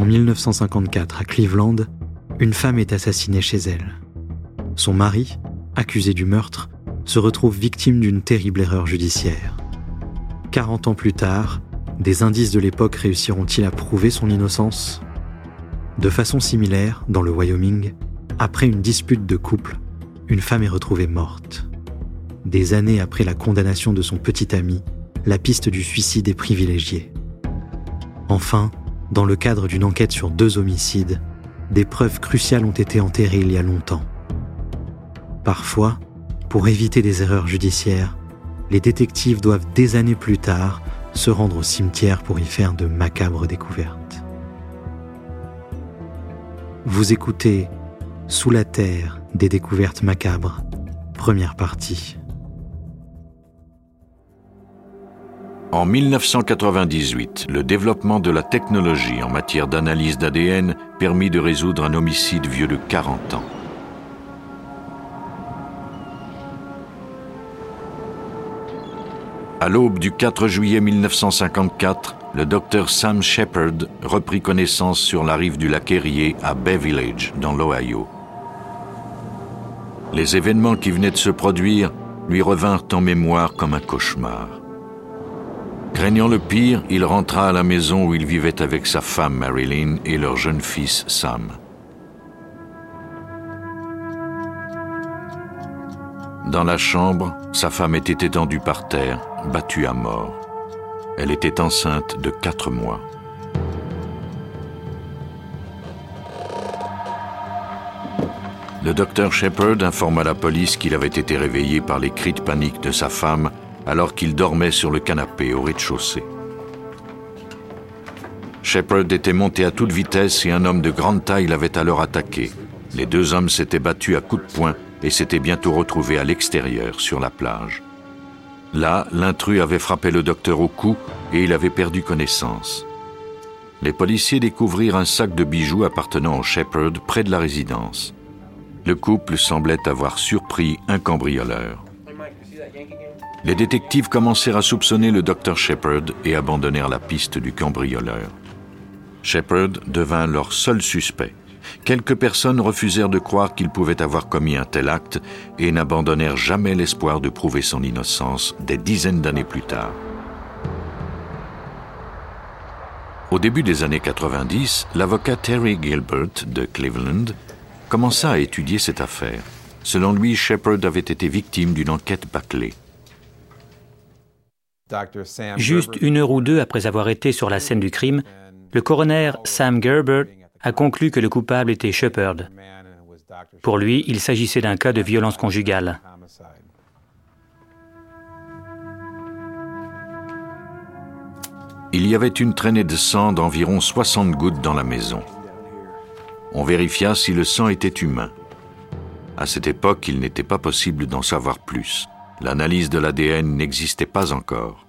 En 1954, à Cleveland, une femme est assassinée chez elle. Son mari, accusé du meurtre, se retrouve victime d'une terrible erreur judiciaire. 40 ans plus tard, des indices de l'époque réussiront-ils à prouver son innocence? De façon similaire, dans le Wyoming, après une dispute de couple, une femme est retrouvée morte. Des années après la condamnation de son petit ami, la piste du suicide est privilégiée. Enfin, dans le cadre d'une enquête sur deux homicides, des preuves cruciales ont été enterrées il y a longtemps. Parfois, pour éviter des erreurs judiciaires, les détectives doivent des années plus tard se rendre au cimetière pour y faire de macabres découvertes. Vous écoutez Sous la terre des découvertes macabres, première partie. En 1998, le développement de la technologie en matière d'analyse d'ADN permit de résoudre un homicide vieux de 40 ans. À l'aube du 4 juillet 1954, le docteur Sam Shepard reprit connaissance sur la rive du lac Erie à Bay Village, dans l'Ohio. Les événements qui venaient de se produire lui revinrent en mémoire comme un cauchemar. Craignant le pire, il rentra à la maison où il vivait avec sa femme Marilyn et leur jeune fils Sam. Dans la chambre, sa femme était étendue par terre, battue à mort. Elle était enceinte de quatre mois. Le docteur Shepard informa la police qu'il avait été réveillé par les cris de panique de sa femme alors qu'il dormait sur le canapé au rez-de-chaussée. Shepard était monté à toute vitesse et un homme de grande taille l'avait alors attaqué. Les deux hommes s'étaient battus à coups de poing et s'étaient bientôt retrouvés à l'extérieur, sur la plage. Là, l'intrus avait frappé le docteur au cou et il avait perdu connaissance. Les policiers découvrirent un sac de bijoux appartenant au Shepard près de la résidence. Le couple semblait avoir surpris un cambrioleur. Les détectives commencèrent à soupçonner le docteur Shepard et abandonnèrent la piste du cambrioleur. Shepard devint leur seul suspect. Quelques personnes refusèrent de croire qu'il pouvait avoir commis un tel acte et n'abandonnèrent jamais l'espoir de prouver son innocence des dizaines d'années plus tard. Au début des années 90, l'avocat Terry Gilbert de Cleveland commença à étudier cette affaire. Selon lui, Shepard avait été victime d'une enquête bâclée. Juste une heure ou deux après avoir été sur la scène du crime, le coroner Sam Gerbert a conclu que le coupable était Shepard. Pour lui, il s'agissait d'un cas de violence conjugale. Il y avait une traînée de sang d'environ 60 gouttes dans la maison. On vérifia si le sang était humain. À cette époque, il n'était pas possible d'en savoir plus. L'analyse de l'ADN n'existait pas encore.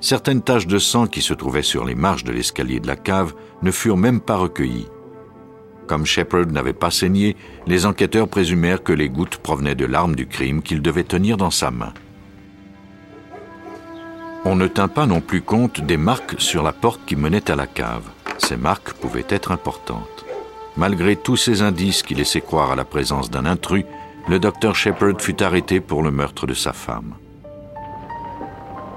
Certaines taches de sang qui se trouvaient sur les marches de l'escalier de la cave ne furent même pas recueillies. Comme Shepard n'avait pas saigné, les enquêteurs présumèrent que les gouttes provenaient de l'arme du crime qu'il devait tenir dans sa main. On ne tint pas non plus compte des marques sur la porte qui menait à la cave. Ces marques pouvaient être importantes. Malgré tous ces indices qui laissaient croire à la présence d'un intrus, le docteur Shepard fut arrêté pour le meurtre de sa femme.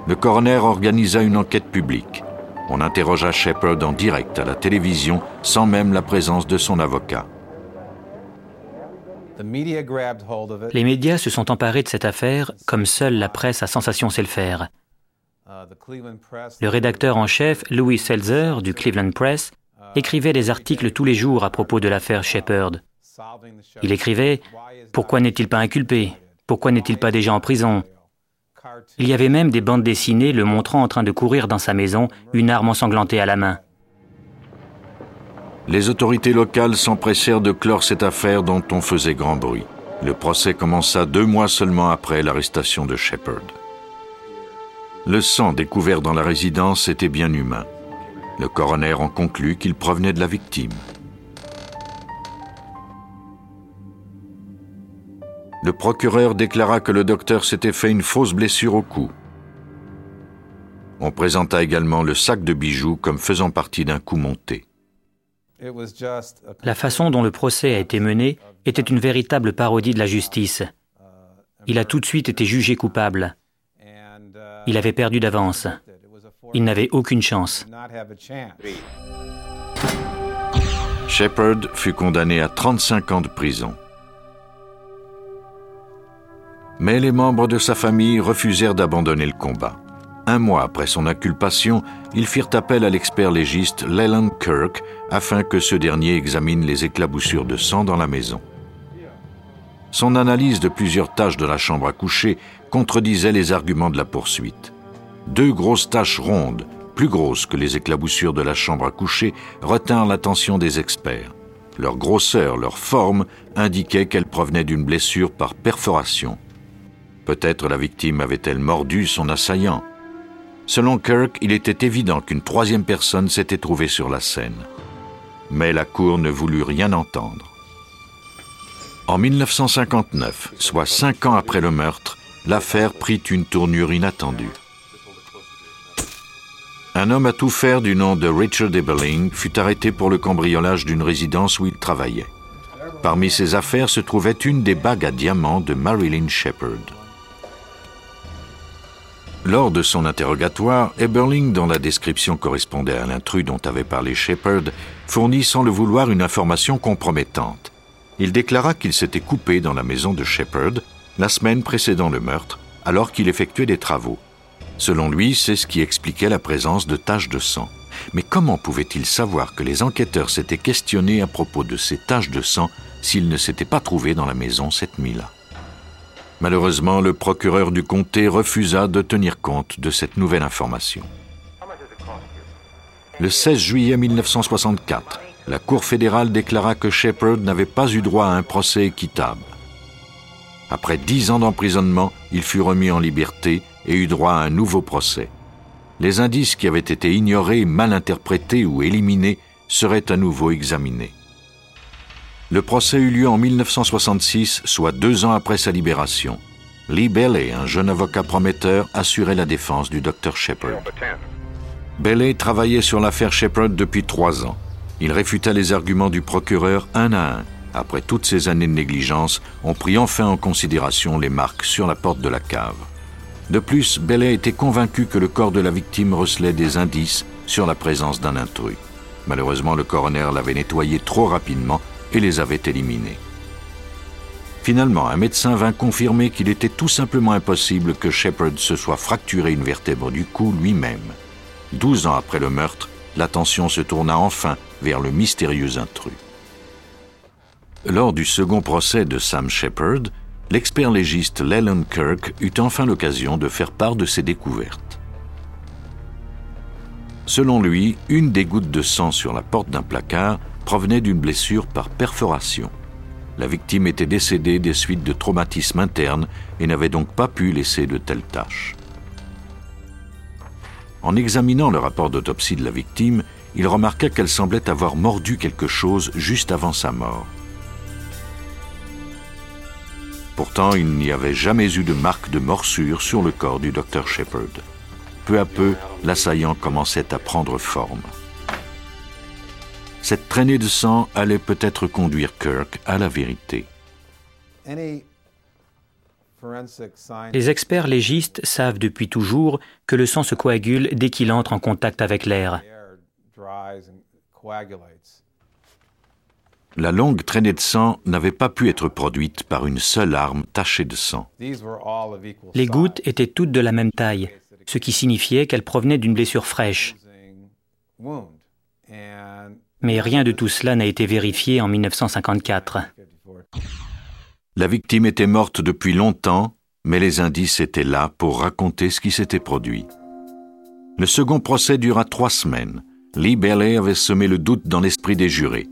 Le coroner organisa une enquête publique. On interrogea Shepard en direct à la télévision sans même la présence de son avocat. Les médias se sont emparés de cette affaire comme seule la presse à sensation sait le faire. Le rédacteur en chef, Louis Seltzer, du Cleveland Press, écrivait des articles tous les jours à propos de l'affaire Shepard. Il écrivait Pourquoi n'est-il pas inculpé? Pourquoi n'est-il pas déjà en prison? Il y avait même des bandes dessinées le montrant en train de courir dans sa maison, une arme ensanglantée à la main. Les autorités locales s'empressèrent de clore cette affaire dont on faisait grand bruit. Le procès commença deux mois seulement après l'arrestation de Shepard. Le sang découvert dans la résidence était bien humain. Le coroner en conclut qu'il provenait de la victime. Le procureur déclara que le docteur s'était fait une fausse blessure au cou. On présenta également le sac de bijoux comme faisant partie d'un coup monté. La façon dont le procès a été mené était une véritable parodie de la justice. Il a tout de suite été jugé coupable. Il avait perdu d'avance. Il n'avait aucune chance. Shepard fut condamné à 35 ans de prison. Mais les membres de sa famille refusèrent d'abandonner le combat. Un mois après son inculpation, ils firent appel à l'expert légiste Leland Kirk afin que ce dernier examine les éclaboussures de sang dans la maison. Son analyse de plusieurs taches de la chambre à coucher contredisait les arguments de la poursuite. Deux grosses taches rondes, plus grosses que les éclaboussures de la chambre à coucher, retinrent l'attention des experts. Leur grosseur, leur forme indiquaient qu'elles provenaient d'une blessure par perforation. Peut-être la victime avait-elle mordu son assaillant. Selon Kirk, il était évident qu'une troisième personne s'était trouvée sur la scène. Mais la Cour ne voulut rien entendre. En 1959, soit cinq ans après le meurtre, l'affaire prit une tournure inattendue. Un homme à tout faire du nom de Richard Eberling fut arrêté pour le cambriolage d'une résidence où il travaillait. Parmi ses affaires se trouvait une des bagues à diamants de Marilyn Shepard. Lors de son interrogatoire, Eberling, dont la description correspondait à l'intrus dont avait parlé Shepard, fournit sans le vouloir une information compromettante. Il déclara qu'il s'était coupé dans la maison de Shepard la semaine précédant le meurtre, alors qu'il effectuait des travaux. Selon lui, c'est ce qui expliquait la présence de taches de sang. Mais comment pouvait-il savoir que les enquêteurs s'étaient questionnés à propos de ces taches de sang s'ils ne s'étaient pas trouvés dans la maison cette nuit-là? Malheureusement, le procureur du comté refusa de tenir compte de cette nouvelle information. Le 16 juillet 1964, la Cour fédérale déclara que Shepard n'avait pas eu droit à un procès équitable. Après dix ans d'emprisonnement, il fut remis en liberté et eut droit à un nouveau procès. Les indices qui avaient été ignorés, mal interprétés ou éliminés seraient à nouveau examinés. Le procès eut lieu en 1966, soit deux ans après sa libération. Lee Bailey, un jeune avocat prometteur, assurait la défense du docteur Shepard. Bailey travaillait sur l'affaire Shepard depuis trois ans. Il réfuta les arguments du procureur un à un. Après toutes ces années de négligence, on prit enfin en considération les marques sur la porte de la cave. De plus, Bailey était convaincu que le corps de la victime recelait des indices sur la présence d'un intrus. Malheureusement, le coroner l'avait nettoyé trop rapidement et les avait éliminés. Finalement, un médecin vint confirmer qu'il était tout simplement impossible que Shepard se soit fracturé une vertèbre du cou lui-même. Douze ans après le meurtre, l'attention se tourna enfin vers le mystérieux intrus. Lors du second procès de Sam Shepard, l'expert légiste Leland Kirk eut enfin l'occasion de faire part de ses découvertes. Selon lui, une des gouttes de sang sur la porte d'un placard provenait d'une blessure par perforation. La victime était décédée des suites de traumatismes internes et n'avait donc pas pu laisser de telles taches. En examinant le rapport d'autopsie de la victime, il remarqua qu'elle semblait avoir mordu quelque chose juste avant sa mort. Pourtant, il n'y avait jamais eu de marque de morsure sur le corps du docteur Shepard. Peu à peu, l'assaillant commençait à prendre forme. Cette traînée de sang allait peut-être conduire Kirk à la vérité. Les experts légistes savent depuis toujours que le sang se coagule dès qu'il entre en contact avec l'air. La longue traînée de sang n'avait pas pu être produite par une seule arme tachée de sang. Les gouttes étaient toutes de la même taille, ce qui signifiait qu'elles provenaient d'une blessure fraîche. Mais rien de tout cela n'a été vérifié en 1954. La victime était morte depuis longtemps, mais les indices étaient là pour raconter ce qui s'était produit. Le second procès dura trois semaines. Lee Bailey avait semé le doute dans l'esprit des jurés.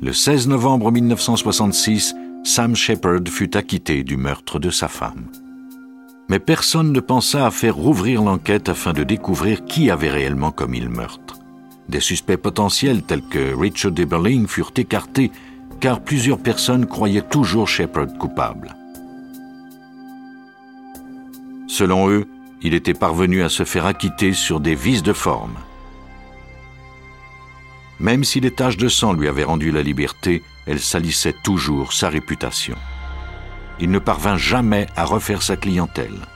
Le 16 novembre 1966, Sam Shepard fut acquitté du meurtre de sa femme. Mais personne ne pensa à faire rouvrir l'enquête afin de découvrir qui avait réellement commis le meurtre. Des suspects potentiels tels que Richard Eberling furent écartés car plusieurs personnes croyaient toujours Shepard coupable. Selon eux, il était parvenu à se faire acquitter sur des vices de forme. Même si les taches de sang lui avaient rendu la liberté, elles salissaient toujours sa réputation. Il ne parvint jamais à refaire sa clientèle.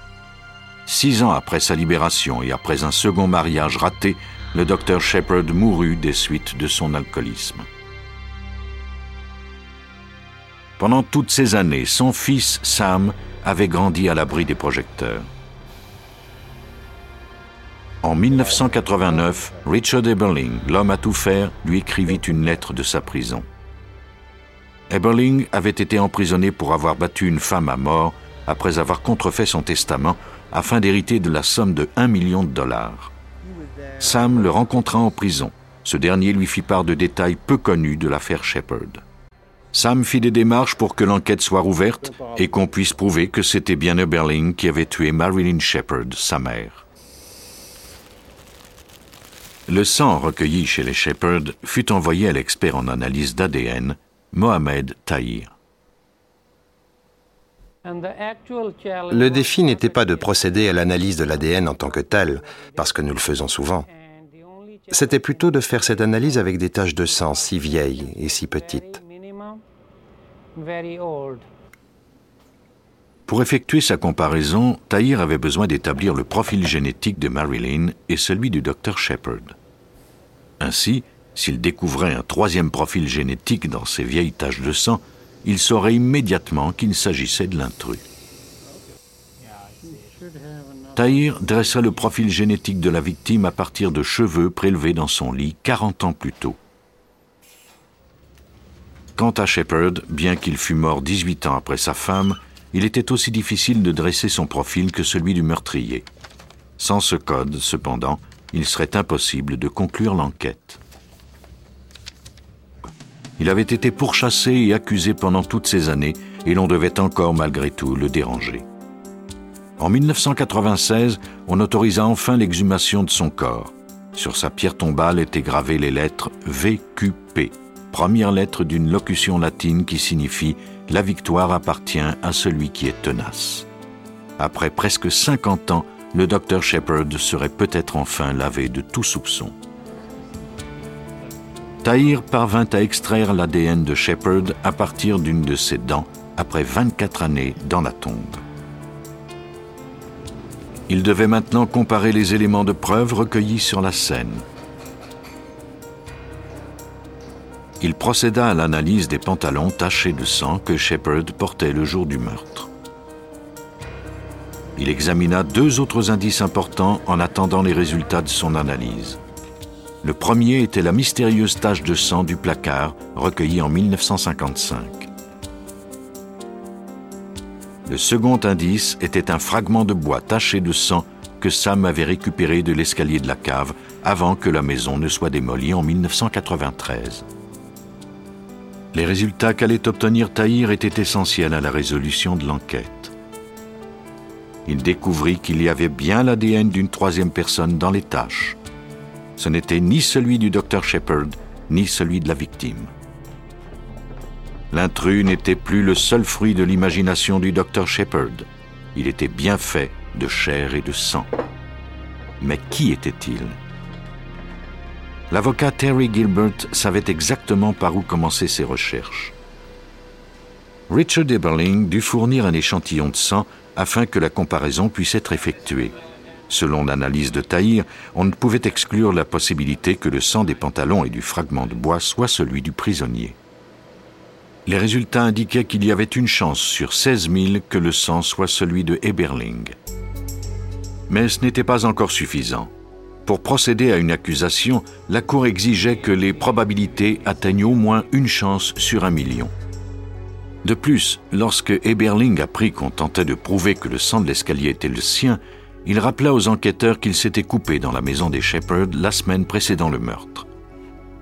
Six ans après sa libération et après un second mariage raté, le docteur Shepard mourut des suites de son alcoolisme. Pendant toutes ces années, son fils Sam avait grandi à l'abri des projecteurs. En 1989, Richard Eberling, l'homme à tout faire, lui écrivit une lettre de sa prison. Eberling avait été emprisonné pour avoir battu une femme à mort après avoir contrefait son testament afin d'hériter de la somme de 1 million de dollars. Sam le rencontra en prison. Ce dernier lui fit part de détails peu connus de l'affaire Shepard. Sam fit des démarches pour que l'enquête soit rouverte et qu'on puisse prouver que c'était bien Eberling qui avait tué Marilyn Shepard, sa mère. Le sang recueilli chez les Shepard fut envoyé à l'expert en analyse d'ADN, Mohamed Tahir. Le défi n'était pas de procéder à l'analyse de l'ADN en tant que tel, parce que nous le faisons souvent. C'était plutôt de faire cette analyse avec des taches de sang si vieilles et si petites. Pour effectuer sa comparaison, Tahir avait besoin d'établir le profil génétique de Marilyn et celui du docteur Shepard. Ainsi, s'il découvrait un troisième profil génétique dans ces vieilles taches de sang, il saurait immédiatement qu'il s'agissait de l'intrus. Tahir dressa le profil génétique de la victime à partir de cheveux prélevés dans son lit 40 ans plus tôt. Quant à Shepard, bien qu'il fût mort 18 ans après sa femme, il était aussi difficile de dresser son profil que celui du meurtrier. Sans ce code, cependant, il serait impossible de conclure l'enquête. Il avait été pourchassé et accusé pendant toutes ces années, et l'on devait encore malgré tout le déranger. En 1996, on autorisa enfin l'exhumation de son corps. Sur sa pierre tombale étaient gravées les lettres VQP, première lettre d'une locution latine qui signifie La victoire appartient à celui qui est tenace. Après presque 50 ans, le docteur Shepard serait peut-être enfin lavé de tout soupçon. Tahir parvint à extraire l'ADN de Shepard à partir d'une de ses dents après 24 années dans la tombe. Il devait maintenant comparer les éléments de preuve recueillis sur la scène. il procéda à l'analyse des pantalons tachés de sang que Shepard portait le jour du meurtre. Il examina deux autres indices importants en attendant les résultats de son analyse. Le premier était la mystérieuse tache de sang du placard recueillie en 1955. Le second indice était un fragment de bois taché de sang que Sam avait récupéré de l'escalier de la cave avant que la maison ne soit démolie en 1993. Les résultats qu'allait obtenir Tahir étaient essentiels à la résolution de l'enquête. Il découvrit qu'il y avait bien l'ADN d'une troisième personne dans les tâches. Ce n'était ni celui du docteur Shepard, ni celui de la victime. L'intrus n'était plus le seul fruit de l'imagination du docteur Shepard. Il était bien fait de chair et de sang. Mais qui était-il? L'avocat Terry Gilbert savait exactement par où commencer ses recherches. Richard Eberling dut fournir un échantillon de sang afin que la comparaison puisse être effectuée. Selon l'analyse de Tahir, on ne pouvait exclure la possibilité que le sang des pantalons et du fragment de bois soit celui du prisonnier. Les résultats indiquaient qu'il y avait une chance sur 16 000 que le sang soit celui de Eberling. Mais ce n'était pas encore suffisant. Pour procéder à une accusation, la Cour exigeait que les probabilités atteignent au moins une chance sur un million. De plus, lorsque Eberling apprit qu'on tentait de prouver que le sang de l'escalier était le sien, il rappela aux enquêteurs qu'il s'était coupé dans la maison des Shepard la semaine précédant le meurtre.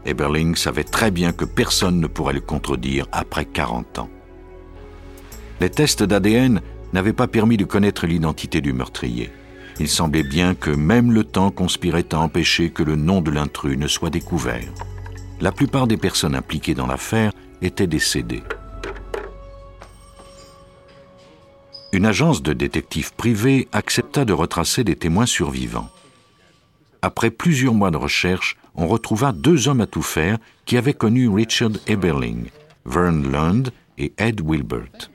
Eberling savait très bien que personne ne pourrait le contredire après 40 ans. Les tests d'ADN n'avaient pas permis de connaître l'identité du meurtrier. Il semblait bien que même le temps conspirait à empêcher que le nom de l'intrus ne soit découvert. La plupart des personnes impliquées dans l'affaire étaient décédées. Une agence de détectives privés accepta de retracer des témoins survivants. Après plusieurs mois de recherche, on retrouva deux hommes à tout faire qui avaient connu Richard Eberling, Vern Lund et Ed Wilbert.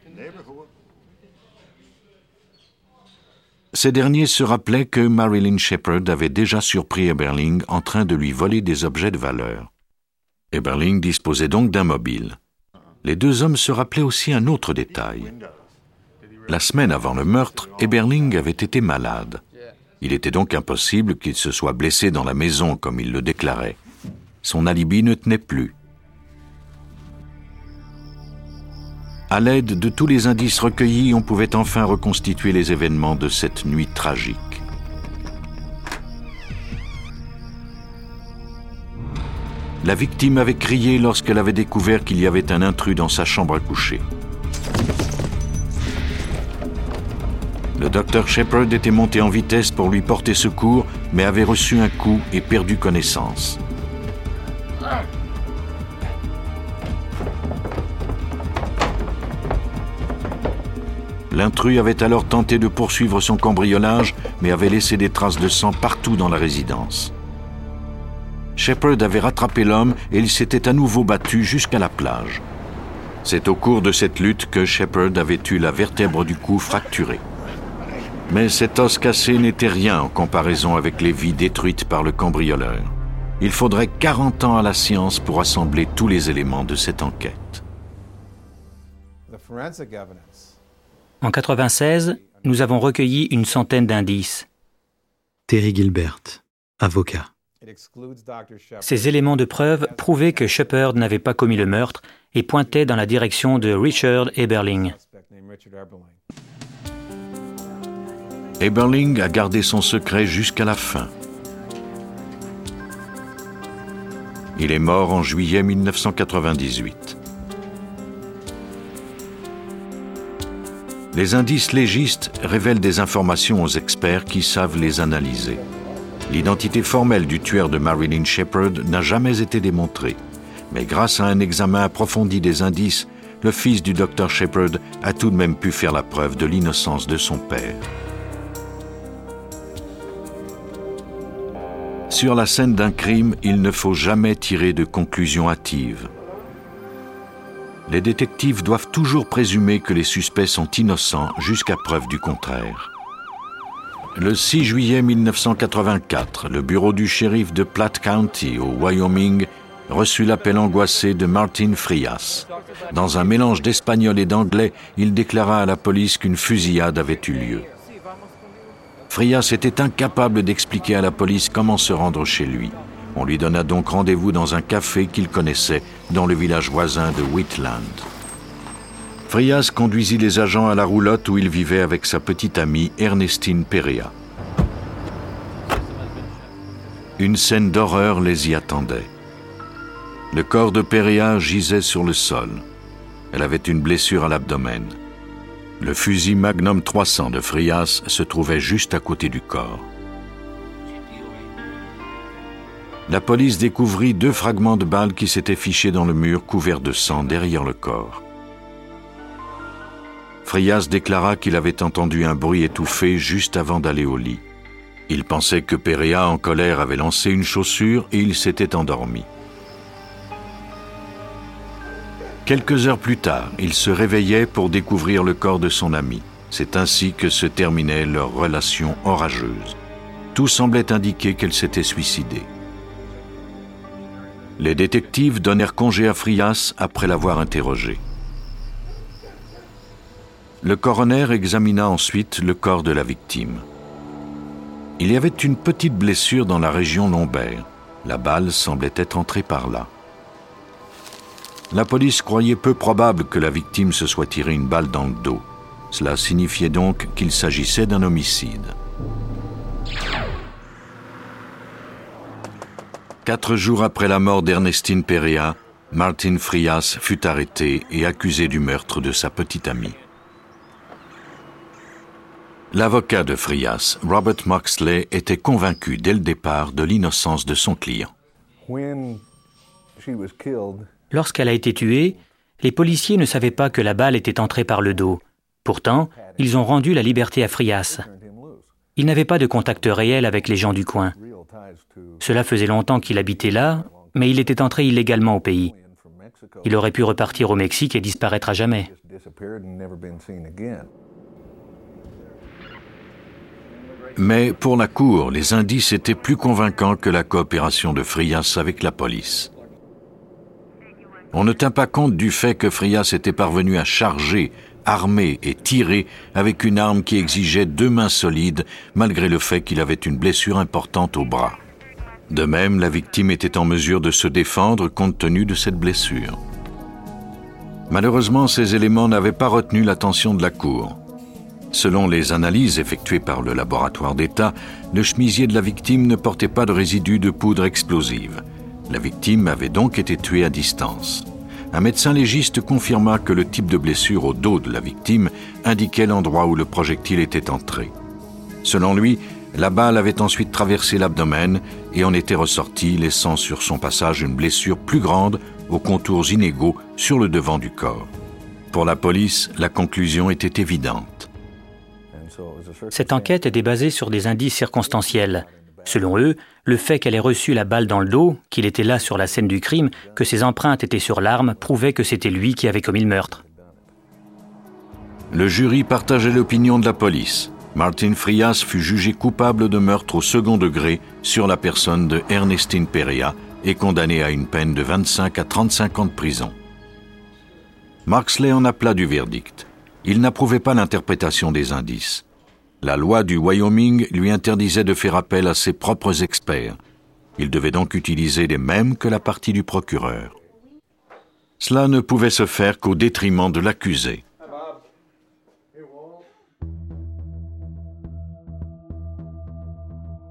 Ces derniers se rappelaient que Marilyn Shepard avait déjà surpris Eberling en train de lui voler des objets de valeur. Eberling disposait donc d'un mobile. Les deux hommes se rappelaient aussi un autre détail. La semaine avant le meurtre, Eberling avait été malade. Il était donc impossible qu'il se soit blessé dans la maison comme il le déclarait. Son alibi ne tenait plus. À l'aide de tous les indices recueillis, on pouvait enfin reconstituer les événements de cette nuit tragique. La victime avait crié lorsqu'elle avait découvert qu'il y avait un intrus dans sa chambre à coucher. Le docteur Shepard était monté en vitesse pour lui porter secours, mais avait reçu un coup et perdu connaissance. L'intrus avait alors tenté de poursuivre son cambriolage, mais avait laissé des traces de sang partout dans la résidence. Shepard avait rattrapé l'homme et il s'était à nouveau battu jusqu'à la plage. C'est au cours de cette lutte que Shepard avait eu la vertèbre du cou fracturée. Mais cet os cassé n'était rien en comparaison avec les vies détruites par le cambrioleur. Il faudrait 40 ans à la science pour assembler tous les éléments de cette enquête. En 96, nous avons recueilli une centaine d'indices. Terry Gilbert, avocat. Ces éléments de preuve prouvaient que Shepard n'avait pas commis le meurtre et pointaient dans la direction de Richard Eberling. Eberling a gardé son secret jusqu'à la fin. Il est mort en juillet 1998. Les indices légistes révèlent des informations aux experts qui savent les analyser. L'identité formelle du tueur de Marilyn Shepard n'a jamais été démontrée. Mais grâce à un examen approfondi des indices, le fils du docteur Shepard a tout de même pu faire la preuve de l'innocence de son père. Sur la scène d'un crime, il ne faut jamais tirer de conclusions hâtives les détectives doivent toujours présumer que les suspects sont innocents jusqu'à preuve du contraire. Le 6 juillet 1984, le bureau du shérif de Platte County, au Wyoming, reçut l'appel angoissé de Martin Frias. Dans un mélange d'espagnol et d'anglais, il déclara à la police qu'une fusillade avait eu lieu. Frias était incapable d'expliquer à la police comment se rendre chez lui. On lui donna donc rendez-vous dans un café qu'il connaissait dans le village voisin de Whitland. Frias conduisit les agents à la roulotte où il vivait avec sa petite amie Ernestine Perea. Une scène d'horreur les y attendait. Le corps de Perea gisait sur le sol. Elle avait une blessure à l'abdomen. Le fusil Magnum 300 de Frias se trouvait juste à côté du corps. la police découvrit deux fragments de balles qui s'étaient fichés dans le mur couvert de sang derrière le corps. Frias déclara qu'il avait entendu un bruit étouffé juste avant d'aller au lit. Il pensait que Perea, en colère, avait lancé une chaussure et il s'était endormi. Quelques heures plus tard, il se réveillait pour découvrir le corps de son ami. C'est ainsi que se terminait leur relation orageuse. Tout semblait indiquer qu'elle s'était suicidée. Les détectives donnèrent congé à Frias après l'avoir interrogé. Le coroner examina ensuite le corps de la victime. Il y avait une petite blessure dans la région lombaire. La balle semblait être entrée par là. La police croyait peu probable que la victime se soit tiré une balle dans le dos. Cela signifiait donc qu'il s'agissait d'un homicide. Quatre jours après la mort d'Ernestine Perea, Martin Frias fut arrêté et accusé du meurtre de sa petite amie. L'avocat de Frias, Robert Moxley, était convaincu dès le départ de l'innocence de son client. Lorsqu'elle a été tuée, les policiers ne savaient pas que la balle était entrée par le dos. Pourtant, ils ont rendu la liberté à Frias. Il n'avait pas de contact réel avec les gens du coin. Cela faisait longtemps qu'il habitait là, mais il était entré illégalement au pays. Il aurait pu repartir au Mexique et disparaître à jamais. Mais pour la Cour, les indices étaient plus convaincants que la coopération de Frias avec la police. On ne tint pas compte du fait que Frias était parvenu à charger, armer et tirer avec une arme qui exigeait deux mains solides, malgré le fait qu'il avait une blessure importante au bras. De même, la victime était en mesure de se défendre compte tenu de cette blessure. Malheureusement, ces éléments n'avaient pas retenu l'attention de la Cour. Selon les analyses effectuées par le laboratoire d'État, le chemisier de la victime ne portait pas de résidus de poudre explosive. La victime avait donc été tuée à distance. Un médecin légiste confirma que le type de blessure au dos de la victime indiquait l'endroit où le projectile était entré. Selon lui, la balle avait ensuite traversé l'abdomen et en était ressortie, laissant sur son passage une blessure plus grande aux contours inégaux sur le devant du corps. Pour la police, la conclusion était évidente. Cette enquête était basée sur des indices circonstanciels. Selon eux, le fait qu'elle ait reçu la balle dans le dos, qu'il était là sur la scène du crime, que ses empreintes étaient sur l'arme, prouvait que c'était lui qui avait commis le meurtre. Le jury partageait l'opinion de la police. Martin Frias fut jugé coupable de meurtre au second degré sur la personne de Ernestine Perea et condamné à une peine de 25 à 35 ans de prison. Marksley en appela du verdict. Il n'approuvait pas l'interprétation des indices. La loi du Wyoming lui interdisait de faire appel à ses propres experts. Il devait donc utiliser les mêmes que la partie du procureur. Cela ne pouvait se faire qu'au détriment de l'accusé.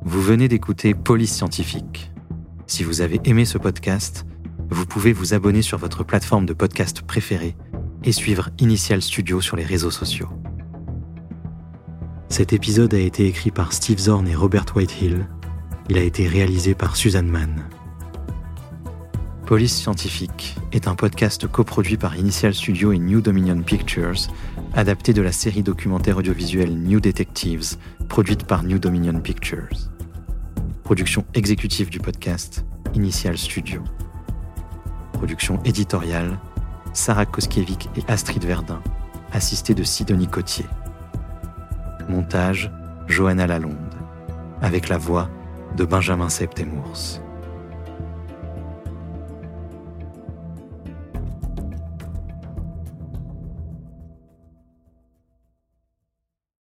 Vous venez d'écouter Police Scientifique. Si vous avez aimé ce podcast, vous pouvez vous abonner sur votre plateforme de podcast préférée et suivre Initial Studio sur les réseaux sociaux. Cet épisode a été écrit par Steve Zorn et Robert Whitehill. Il a été réalisé par Suzanne Mann. Police Scientifique est un podcast coproduit par Initial Studio et New Dominion Pictures, adapté de la série documentaire audiovisuelle New Detectives, produite par New Dominion Pictures. Production exécutive du podcast, Initial Studio. Production éditoriale, Sarah Koskiewicz et Astrid Verdun, assistée de Sidonie Cotier. Montage Johanna Lalonde, avec la voix de Benjamin Septemours.